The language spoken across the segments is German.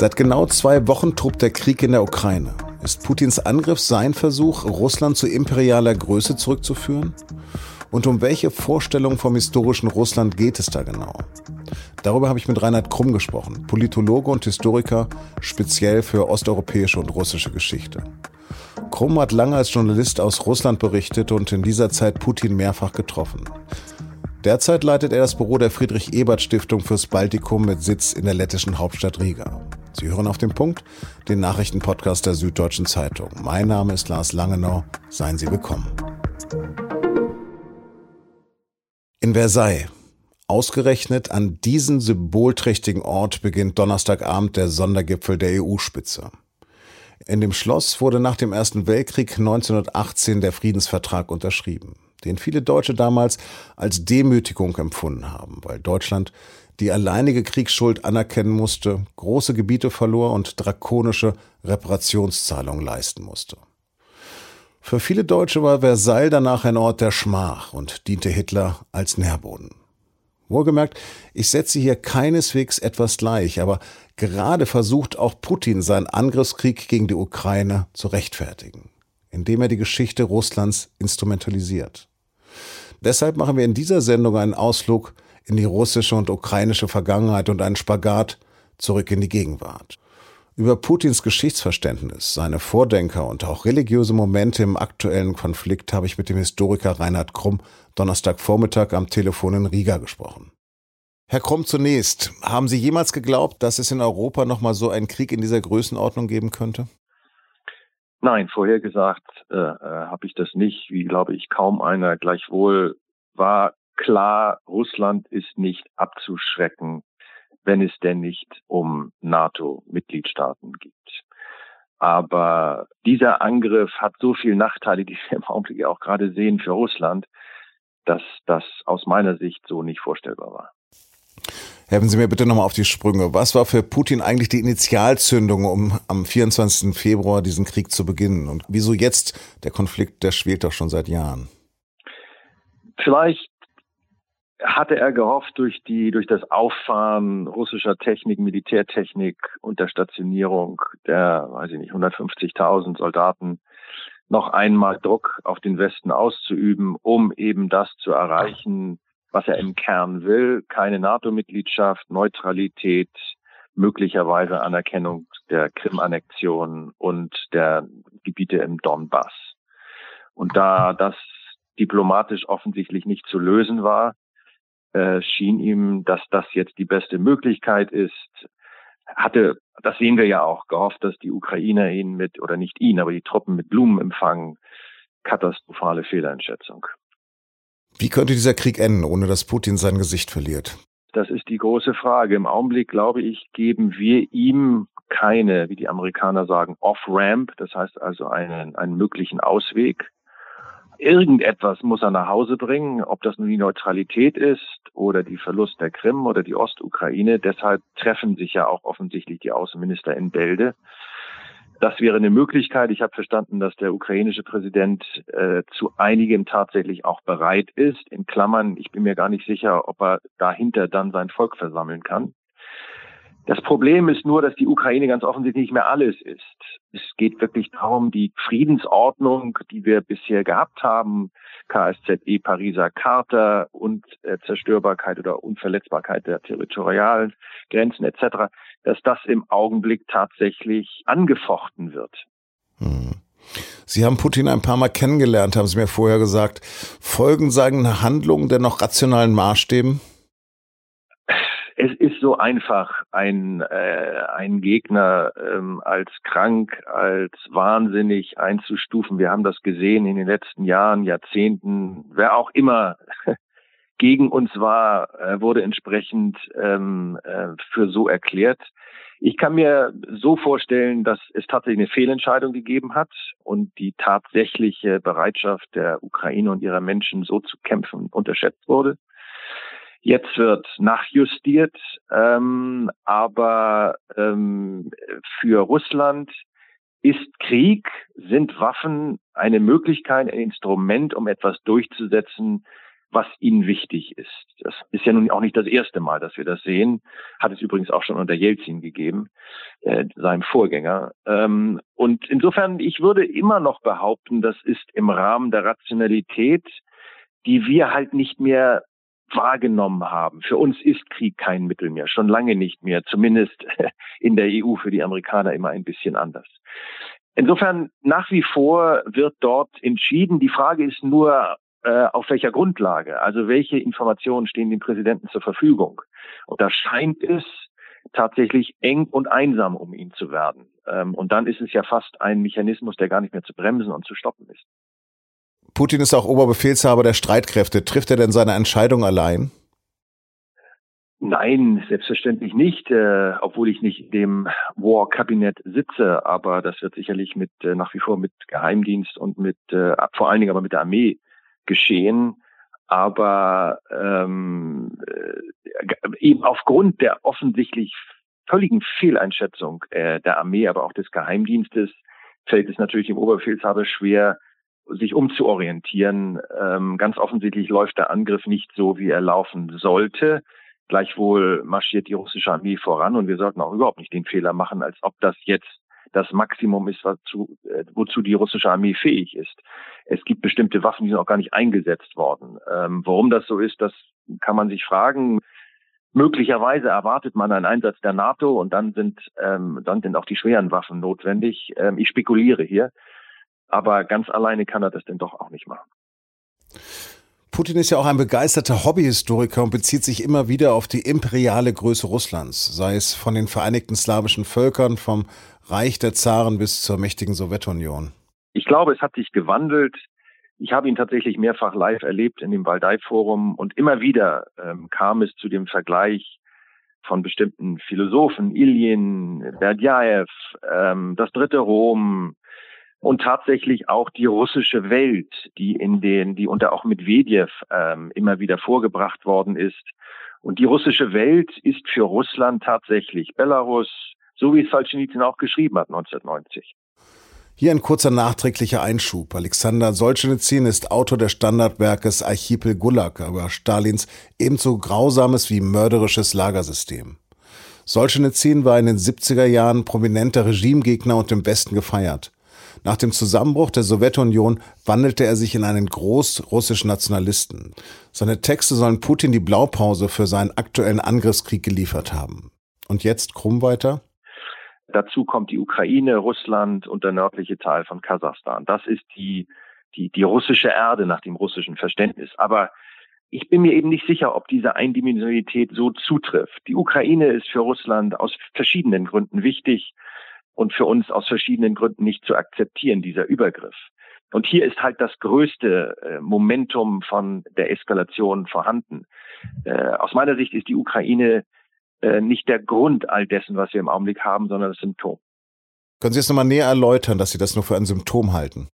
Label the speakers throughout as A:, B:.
A: Seit genau zwei Wochen tobt der Krieg in der Ukraine. Ist Putins Angriff sein Versuch, Russland zu imperialer Größe zurückzuführen? Und um welche Vorstellung vom historischen Russland geht es da genau? Darüber habe ich mit Reinhard Krumm gesprochen, Politologe und Historiker, speziell für osteuropäische und russische Geschichte. Krumm hat lange als Journalist aus Russland berichtet und in dieser Zeit Putin mehrfach getroffen. Derzeit leitet er das Büro der Friedrich-Ebert-Stiftung fürs Baltikum mit Sitz in der lettischen Hauptstadt Riga. Sie hören auf den Punkt, den Nachrichtenpodcast der Süddeutschen Zeitung. Mein Name ist Lars Langenau. Seien Sie willkommen. In Versailles. Ausgerechnet an diesem symbolträchtigen Ort beginnt Donnerstagabend der Sondergipfel der EU-Spitze. In dem Schloss wurde nach dem Ersten Weltkrieg 1918 der Friedensvertrag unterschrieben den viele Deutsche damals als Demütigung empfunden haben, weil Deutschland die alleinige Kriegsschuld anerkennen musste, große Gebiete verlor und drakonische Reparationszahlungen leisten musste. Für viele Deutsche war Versailles danach ein Ort der Schmach und diente Hitler als Nährboden. Wohlgemerkt, ich setze hier keineswegs etwas gleich, aber gerade versucht auch Putin seinen Angriffskrieg gegen die Ukraine zu rechtfertigen, indem er die Geschichte Russlands instrumentalisiert. Deshalb machen wir in dieser Sendung einen Ausflug in die russische und ukrainische Vergangenheit und einen Spagat zurück in die Gegenwart. Über Putins Geschichtsverständnis, seine Vordenker und auch religiöse Momente im aktuellen Konflikt habe ich mit dem Historiker Reinhard Krumm Donnerstagvormittag am Telefon in Riga gesprochen. Herr Krumm, zunächst, haben Sie jemals geglaubt, dass es in Europa nochmal so einen Krieg in dieser Größenordnung geben könnte?
B: Nein, vorhergesagt äh, äh, habe ich das nicht, wie glaube ich kaum einer. Gleichwohl war klar, Russland ist nicht abzuschrecken, wenn es denn nicht um NATO-Mitgliedstaaten geht. Aber dieser Angriff hat so viele Nachteile, die wir im Augenblick auch gerade sehen für Russland, dass das aus meiner Sicht so nicht vorstellbar war.
A: Helfen Sie mir bitte nochmal auf die Sprünge. Was war für Putin eigentlich die Initialzündung, um am 24. Februar diesen Krieg zu beginnen? Und wieso jetzt? Der Konflikt, der schwelt doch schon seit Jahren.
B: Vielleicht hatte er gehofft, durch die, durch das Auffahren russischer Technik, Militärtechnik und der Stationierung der, weiß ich nicht, 150.000 Soldaten noch einmal Druck auf den Westen auszuüben, um eben das zu erreichen, was er im Kern will. Keine NATO-Mitgliedschaft, Neutralität, möglicherweise Anerkennung der Krim-Annexion und der Gebiete im Donbass. Und da das diplomatisch offensichtlich nicht zu lösen war, äh, schien ihm, dass das jetzt die beste Möglichkeit ist. Hatte, das sehen wir ja auch, gehofft, dass die Ukrainer ihn mit, oder nicht ihn, aber die Truppen mit Blumen empfangen. Katastrophale Fehleinschätzung.
A: Wie könnte dieser Krieg enden, ohne dass Putin sein Gesicht verliert?
B: Das ist die große Frage. Im Augenblick, glaube ich, geben wir ihm keine, wie die Amerikaner sagen, Off-Ramp, das heißt also einen, einen möglichen Ausweg. Irgendetwas muss er nach Hause bringen, ob das nun die Neutralität ist oder die Verlust der Krim oder die Ostukraine. Deshalb treffen sich ja auch offensichtlich die Außenminister in Bälde. Das wäre eine Möglichkeit. Ich habe verstanden, dass der ukrainische Präsident äh, zu einigem tatsächlich auch bereit ist. In Klammern, ich bin mir gar nicht sicher, ob er dahinter dann sein Volk versammeln kann. Das Problem ist nur, dass die Ukraine ganz offensichtlich nicht mehr alles ist. Es geht wirklich darum, die Friedensordnung, die wir bisher gehabt haben, KSZE, Pariser Charta und äh, Zerstörbarkeit oder Unverletzbarkeit der territorialen Grenzen etc., dass das im Augenblick tatsächlich angefochten wird.
A: Hm. Sie haben Putin ein paar Mal kennengelernt, haben Sie mir vorher gesagt. Folgen seine Handlungen denn noch rationalen Maßstäben?
B: So einfach, ein, äh, einen Gegner ähm, als krank, als wahnsinnig einzustufen. Wir haben das gesehen in den letzten Jahren, Jahrzehnten. Wer auch immer gegen uns war, äh, wurde entsprechend ähm, äh, für so erklärt. Ich kann mir so vorstellen, dass es tatsächlich eine Fehlentscheidung gegeben hat und die tatsächliche Bereitschaft der Ukraine und ihrer Menschen so zu kämpfen unterschätzt wurde. Jetzt wird nachjustiert, ähm, aber ähm, für Russland ist Krieg, sind Waffen eine Möglichkeit, ein Instrument, um etwas durchzusetzen, was ihnen wichtig ist. Das ist ja nun auch nicht das erste Mal, dass wir das sehen. Hat es übrigens auch schon unter Jelzin gegeben, äh, seinem Vorgänger. Ähm, und insofern, ich würde immer noch behaupten, das ist im Rahmen der Rationalität, die wir halt nicht mehr wahrgenommen haben. Für uns ist Krieg kein Mittel mehr, schon lange nicht mehr, zumindest in der EU für die Amerikaner immer ein bisschen anders. Insofern nach wie vor wird dort entschieden. Die Frage ist nur, äh, auf welcher Grundlage? Also welche Informationen stehen dem Präsidenten zur Verfügung? Und da scheint es tatsächlich eng und einsam um ihn zu werden. Ähm, und dann ist es ja fast ein Mechanismus, der gar nicht mehr zu bremsen und zu stoppen ist.
A: Putin ist auch Oberbefehlshaber der Streitkräfte. Trifft er denn seine Entscheidung allein?
B: Nein, selbstverständlich nicht, äh, obwohl ich nicht dem War-Kabinett sitze, aber das wird sicherlich mit äh, nach wie vor mit Geheimdienst und mit äh, vor allen Dingen aber mit der Armee geschehen. Aber ähm, äh, eben aufgrund der offensichtlich völligen Fehleinschätzung äh, der Armee, aber auch des Geheimdienstes, fällt es natürlich dem Oberbefehlshaber schwer, sich umzuorientieren. Ähm, ganz offensichtlich läuft der Angriff nicht so, wie er laufen sollte. Gleichwohl marschiert die russische Armee voran und wir sollten auch überhaupt nicht den Fehler machen, als ob das jetzt das Maximum ist, wozu, äh, wozu die russische Armee fähig ist. Es gibt bestimmte Waffen, die sind auch gar nicht eingesetzt worden. Ähm, warum das so ist, das kann man sich fragen. Möglicherweise erwartet man einen Einsatz der NATO und dann sind, ähm, dann sind auch die schweren Waffen notwendig. Ähm, ich spekuliere hier, aber ganz alleine kann er das denn doch auch nicht machen.
A: Putin ist ja auch ein begeisterter Hobbyhistoriker und bezieht sich immer wieder auf die imperiale Größe Russlands, sei es von den Vereinigten Slawischen Völkern, vom Reich der Zaren bis zur mächtigen Sowjetunion.
B: Ich glaube, es hat sich gewandelt. Ich habe ihn tatsächlich mehrfach live erlebt in dem Waldai-Forum und immer wieder ähm, kam es zu dem Vergleich von bestimmten Philosophen, Ilyin, Berdjaev, ähm, das dritte Rom, und tatsächlich auch die russische Welt, die in den, die unter auch Medvedev ähm, immer wieder vorgebracht worden ist. Und die russische Welt ist für Russland tatsächlich Belarus, so wie es Solzhenitsyn auch geschrieben hat 1990.
A: Hier ein kurzer nachträglicher Einschub. Alexander Solzhenitsyn ist Autor des Standardwerkes Archipel Gulag über Stalins ebenso grausames wie mörderisches Lagersystem. Solzhenitsyn war in den 70er Jahren prominenter Regimegegner und im Westen gefeiert. Nach dem Zusammenbruch der Sowjetunion wandelte er sich in einen großrussischen Nationalisten. Seine Texte sollen Putin die Blaupause für seinen aktuellen Angriffskrieg geliefert haben. Und jetzt krumm weiter?
B: Dazu kommt die Ukraine, Russland und der nördliche Teil von Kasachstan. Das ist die, die, die russische Erde nach dem russischen Verständnis. Aber ich bin mir eben nicht sicher, ob diese Eindimensionalität so zutrifft. Die Ukraine ist für Russland aus verschiedenen Gründen wichtig und für uns aus verschiedenen Gründen nicht zu akzeptieren, dieser Übergriff. Und hier ist halt das größte äh, Momentum von der Eskalation vorhanden. Äh, aus meiner Sicht ist die Ukraine äh, nicht der Grund all dessen, was wir im Augenblick haben, sondern das Symptom.
A: Können Sie es nochmal näher erläutern, dass Sie das nur für ein Symptom halten?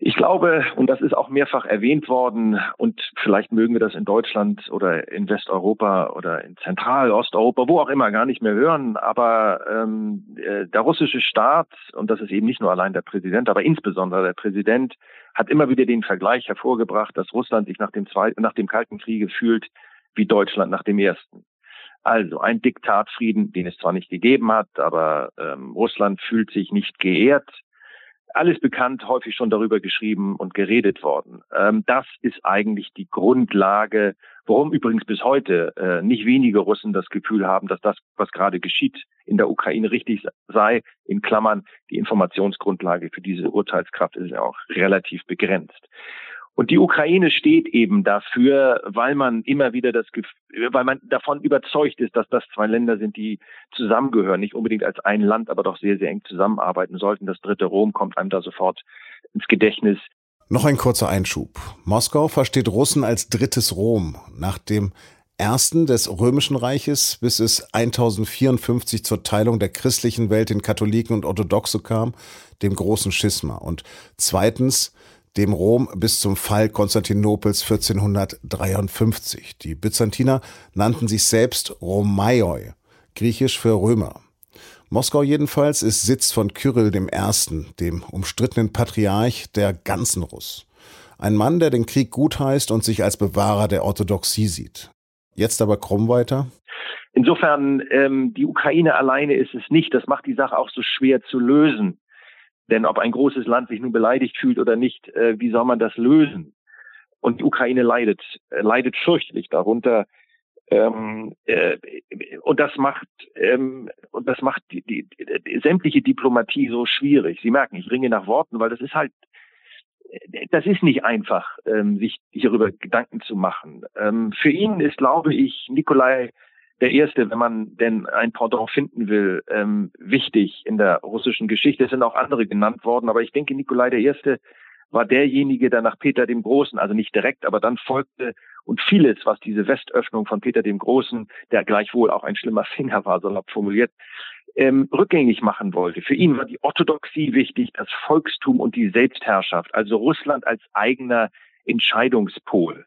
B: Ich glaube, und das ist auch mehrfach erwähnt worden, und vielleicht mögen wir das in Deutschland oder in Westeuropa oder in Zentral-, Osteuropa, wo auch immer, gar nicht mehr hören, aber ähm, äh, der russische Staat, und das ist eben nicht nur allein der Präsident, aber insbesondere der Präsident, hat immer wieder den Vergleich hervorgebracht, dass Russland sich nach dem, Zweiten, nach dem Kalten Kriege fühlt wie Deutschland nach dem Ersten. Also ein Diktatfrieden, den es zwar nicht gegeben hat, aber ähm, Russland fühlt sich nicht geehrt alles bekannt, häufig schon darüber geschrieben und geredet worden. Ähm, das ist eigentlich die Grundlage, warum übrigens bis heute äh, nicht wenige Russen das Gefühl haben, dass das, was gerade geschieht, in der Ukraine richtig sei. In Klammern, die Informationsgrundlage für diese Urteilskraft ist ja auch relativ begrenzt. Und die Ukraine steht eben dafür, weil man immer wieder das, weil man davon überzeugt ist, dass das zwei Länder sind, die zusammengehören, nicht unbedingt als ein Land, aber doch sehr, sehr eng zusammenarbeiten sollten. Das dritte Rom kommt einem da sofort ins Gedächtnis.
A: Noch ein kurzer Einschub. Moskau versteht Russen als drittes Rom. Nach dem ersten des Römischen Reiches, bis es 1054 zur Teilung der christlichen Welt in Katholiken und Orthodoxe kam, dem großen Schisma. Und zweitens dem Rom bis zum Fall Konstantinopels 1453. Die Byzantiner nannten sich selbst Romaioi, griechisch für Römer. Moskau jedenfalls ist Sitz von Kyrill I., dem umstrittenen Patriarch der ganzen Russ. Ein Mann, der den Krieg gutheißt und sich als Bewahrer der Orthodoxie sieht. Jetzt aber krumm weiter.
B: Insofern, ähm, die Ukraine alleine ist es nicht. Das macht die Sache auch so schwer zu lösen. Denn ob ein großes Land sich nun beleidigt fühlt oder nicht, äh, wie soll man das lösen? Und die Ukraine leidet, äh, leidet fürchterlich darunter. Ähm, äh, und das macht ähm, und das macht die, die, die, sämtliche Diplomatie so schwierig. Sie merken, ich ringe nach Worten, weil das ist halt das ist nicht einfach, ähm, sich hierüber Gedanken zu machen. Ähm, für ihn ist, glaube ich, Nikolai der Erste, wenn man denn ein Pendant finden will, ähm, wichtig in der russischen Geschichte. Es sind auch andere genannt worden, aber ich denke, Nikolai der Erste war derjenige, der nach Peter dem Großen, also nicht direkt, aber dann folgte und vieles, was diese Westöffnung von Peter dem Großen, der gleichwohl auch ein schlimmer Finger war, salopp formuliert, ähm, rückgängig machen wollte. Für ihn war die Orthodoxie wichtig, das Volkstum und die Selbstherrschaft, also Russland als eigener Entscheidungspol.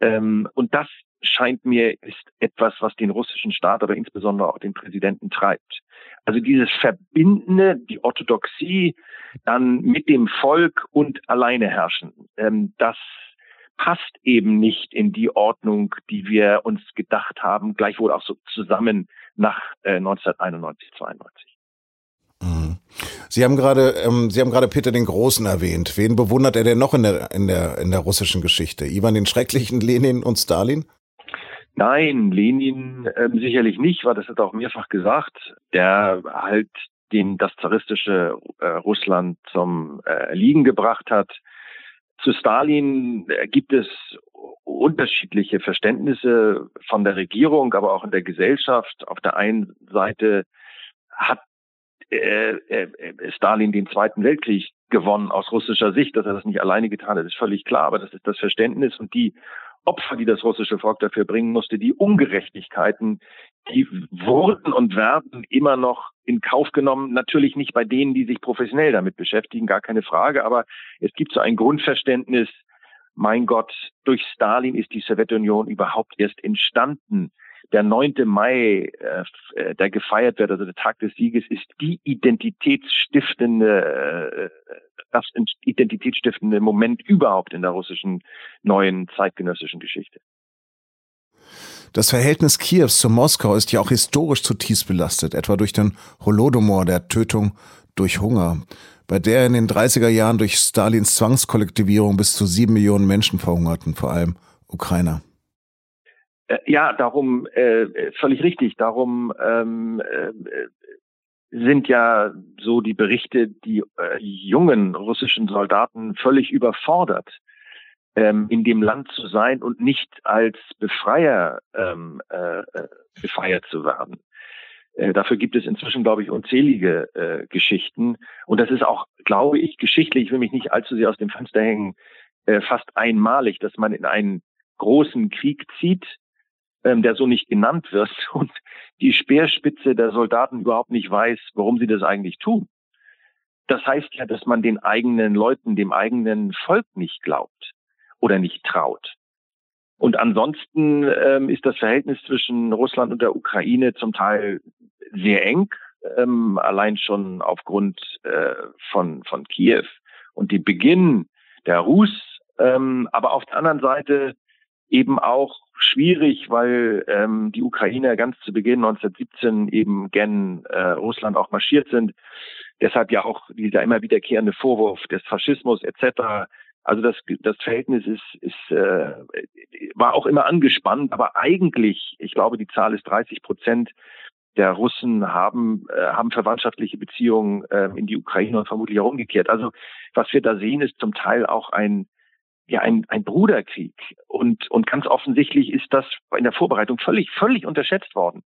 B: Ähm, und das scheint mir ist etwas, was den russischen Staat, aber insbesondere auch den Präsidenten treibt. Also dieses Verbindende, die Orthodoxie, dann mit dem Volk und alleine herrschen, ähm, das passt eben nicht in die Ordnung, die wir uns gedacht haben, gleichwohl auch so zusammen nach äh, 1991, 92.
A: Mhm. Sie haben gerade, ähm, Sie haben gerade Peter den Großen erwähnt. Wen bewundert er denn noch in der, in der, in der russischen Geschichte? Ivan den Schrecklichen, Lenin und Stalin?
B: Nein, Lenin äh, sicherlich nicht, weil das hat er auch mehrfach gesagt. Der halt den das zaristische äh, Russland zum äh, Liegen gebracht hat. Zu Stalin äh, gibt es unterschiedliche Verständnisse von der Regierung, aber auch in der Gesellschaft. Auf der einen Seite hat äh, äh, Stalin den Zweiten Weltkrieg gewonnen aus russischer Sicht, dass er das nicht alleine getan hat, ist völlig klar, aber das ist das Verständnis und die Opfer, die das russische Volk dafür bringen musste, die Ungerechtigkeiten, die wurden und werden immer noch in Kauf genommen. Natürlich nicht bei denen, die sich professionell damit beschäftigen, gar keine Frage, aber es gibt so ein Grundverständnis, mein Gott, durch Stalin ist die Sowjetunion überhaupt erst entstanden. Der 9. Mai, äh, der gefeiert wird, also der Tag des Sieges, ist die identitätsstiftende äh, das identitätsstiftende Moment überhaupt in der russischen neuen zeitgenössischen Geschichte.
A: Das Verhältnis Kiews zu Moskau ist ja auch historisch zutiefst belastet, etwa durch den Holodomor, der Tötung durch Hunger, bei der in den 30er Jahren durch Stalins Zwangskollektivierung bis zu sieben Millionen Menschen verhungerten, vor allem Ukrainer.
B: Äh, ja, darum äh, völlig richtig. Darum ähm, äh, sind ja so die Berichte, die äh, jungen russischen Soldaten völlig überfordert, ähm, in dem Land zu sein und nicht als Befreier ähm, äh, äh, gefeiert zu werden. Äh, dafür gibt es inzwischen, glaube ich, unzählige äh, Geschichten. Und das ist auch, glaube ich, geschichtlich, ich will mich nicht allzu sehr aus dem Fenster hängen, äh, fast einmalig, dass man in einen großen Krieg zieht, ähm, der so nicht genannt wird und die Speerspitze der Soldaten überhaupt nicht weiß, warum sie das eigentlich tun. Das heißt ja, dass man den eigenen Leuten, dem eigenen Volk nicht glaubt oder nicht traut. Und ansonsten ähm, ist das Verhältnis zwischen Russland und der Ukraine zum Teil sehr eng, ähm, allein schon aufgrund äh, von, von Kiew und dem Beginn der Rus. Ähm, aber auf der anderen Seite eben auch schwierig, weil ähm, die Ukrainer ganz zu Beginn 1917 eben gen äh, Russland auch marschiert sind. Deshalb ja auch dieser immer wiederkehrende Vorwurf des Faschismus etc. Also das, das Verhältnis ist, ist äh, war auch immer angespannt, aber eigentlich, ich glaube, die Zahl ist 30 Prozent der Russen haben äh, haben verwandtschaftliche Beziehungen äh, in die Ukraine und vermutlich auch umgekehrt. Also was wir da sehen, ist zum Teil auch ein ja ein, ein Bruderkrieg. Und, und ganz offensichtlich ist das in der Vorbereitung völlig, völlig unterschätzt worden.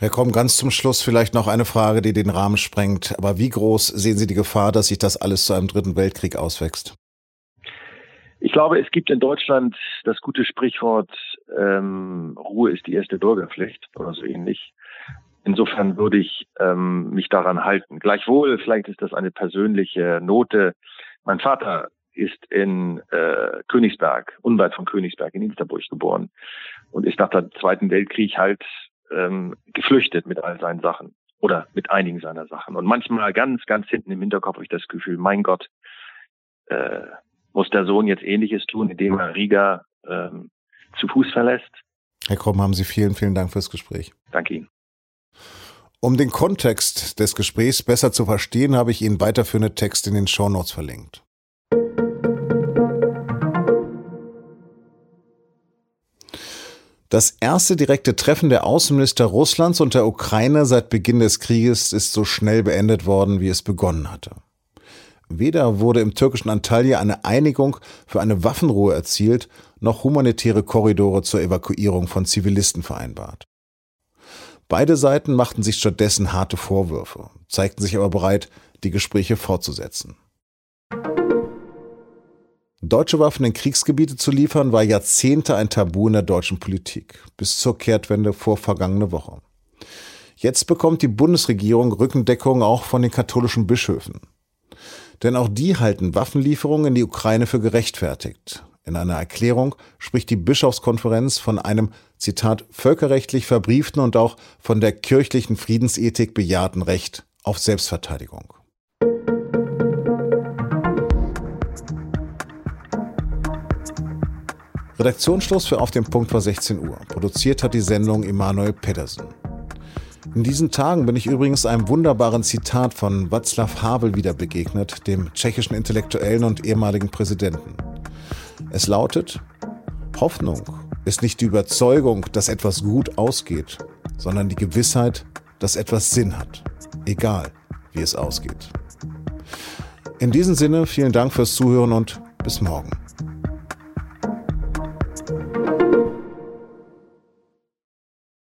A: Herr Komm, ganz zum Schluss vielleicht noch eine Frage, die den Rahmen sprengt. Aber wie groß sehen Sie die Gefahr, dass sich das alles zu einem dritten Weltkrieg auswächst?
B: Ich glaube, es gibt in Deutschland das gute Sprichwort, ähm, Ruhe ist die erste Bürgerpflicht oder so ähnlich. Insofern würde ich ähm, mich daran halten. Gleichwohl, vielleicht ist das eine persönliche Note. Mein Vater ist in äh, Königsberg, unweit von Königsberg in Insterburg geboren und ist nach dem Zweiten Weltkrieg halt ähm, geflüchtet mit all seinen Sachen oder mit einigen seiner Sachen. Und manchmal ganz, ganz hinten im Hinterkopf habe ich das Gefühl, mein Gott, äh, Muss der Sohn jetzt Ähnliches tun, indem er Riga ähm, zu Fuß verlässt?
A: Herr Kromm, haben Sie vielen, vielen Dank fürs Gespräch.
B: Danke Ihnen.
A: Um den Kontext des Gesprächs besser zu verstehen, habe ich Ihnen weiterführende Texte in den Shownotes verlinkt. Das erste direkte Treffen der Außenminister Russlands und der Ukraine seit Beginn des Krieges ist so schnell beendet worden, wie es begonnen hatte. Weder wurde im türkischen Antalya eine Einigung für eine Waffenruhe erzielt, noch humanitäre Korridore zur Evakuierung von Zivilisten vereinbart. Beide Seiten machten sich stattdessen harte Vorwürfe, zeigten sich aber bereit, die Gespräche fortzusetzen. Deutsche Waffen in Kriegsgebiete zu liefern, war Jahrzehnte ein Tabu in der deutschen Politik, bis zur Kehrtwende vor vergangene Woche. Jetzt bekommt die Bundesregierung Rückendeckung auch von den katholischen Bischöfen. Denn auch die halten Waffenlieferungen in die Ukraine für gerechtfertigt. In einer Erklärung spricht die Bischofskonferenz von einem, Zitat, völkerrechtlich verbrieften und auch von der kirchlichen Friedensethik bejahten Recht auf Selbstverteidigung. Redaktionsschluss für Auf dem Punkt war 16 Uhr. Produziert hat die Sendung Emanuel Pedersen. In diesen Tagen bin ich übrigens einem wunderbaren Zitat von Václav Havel wieder begegnet, dem tschechischen Intellektuellen und ehemaligen Präsidenten. Es lautet, Hoffnung ist nicht die Überzeugung, dass etwas gut ausgeht, sondern die Gewissheit, dass etwas Sinn hat, egal wie es ausgeht. In diesem Sinne vielen Dank fürs Zuhören und bis morgen.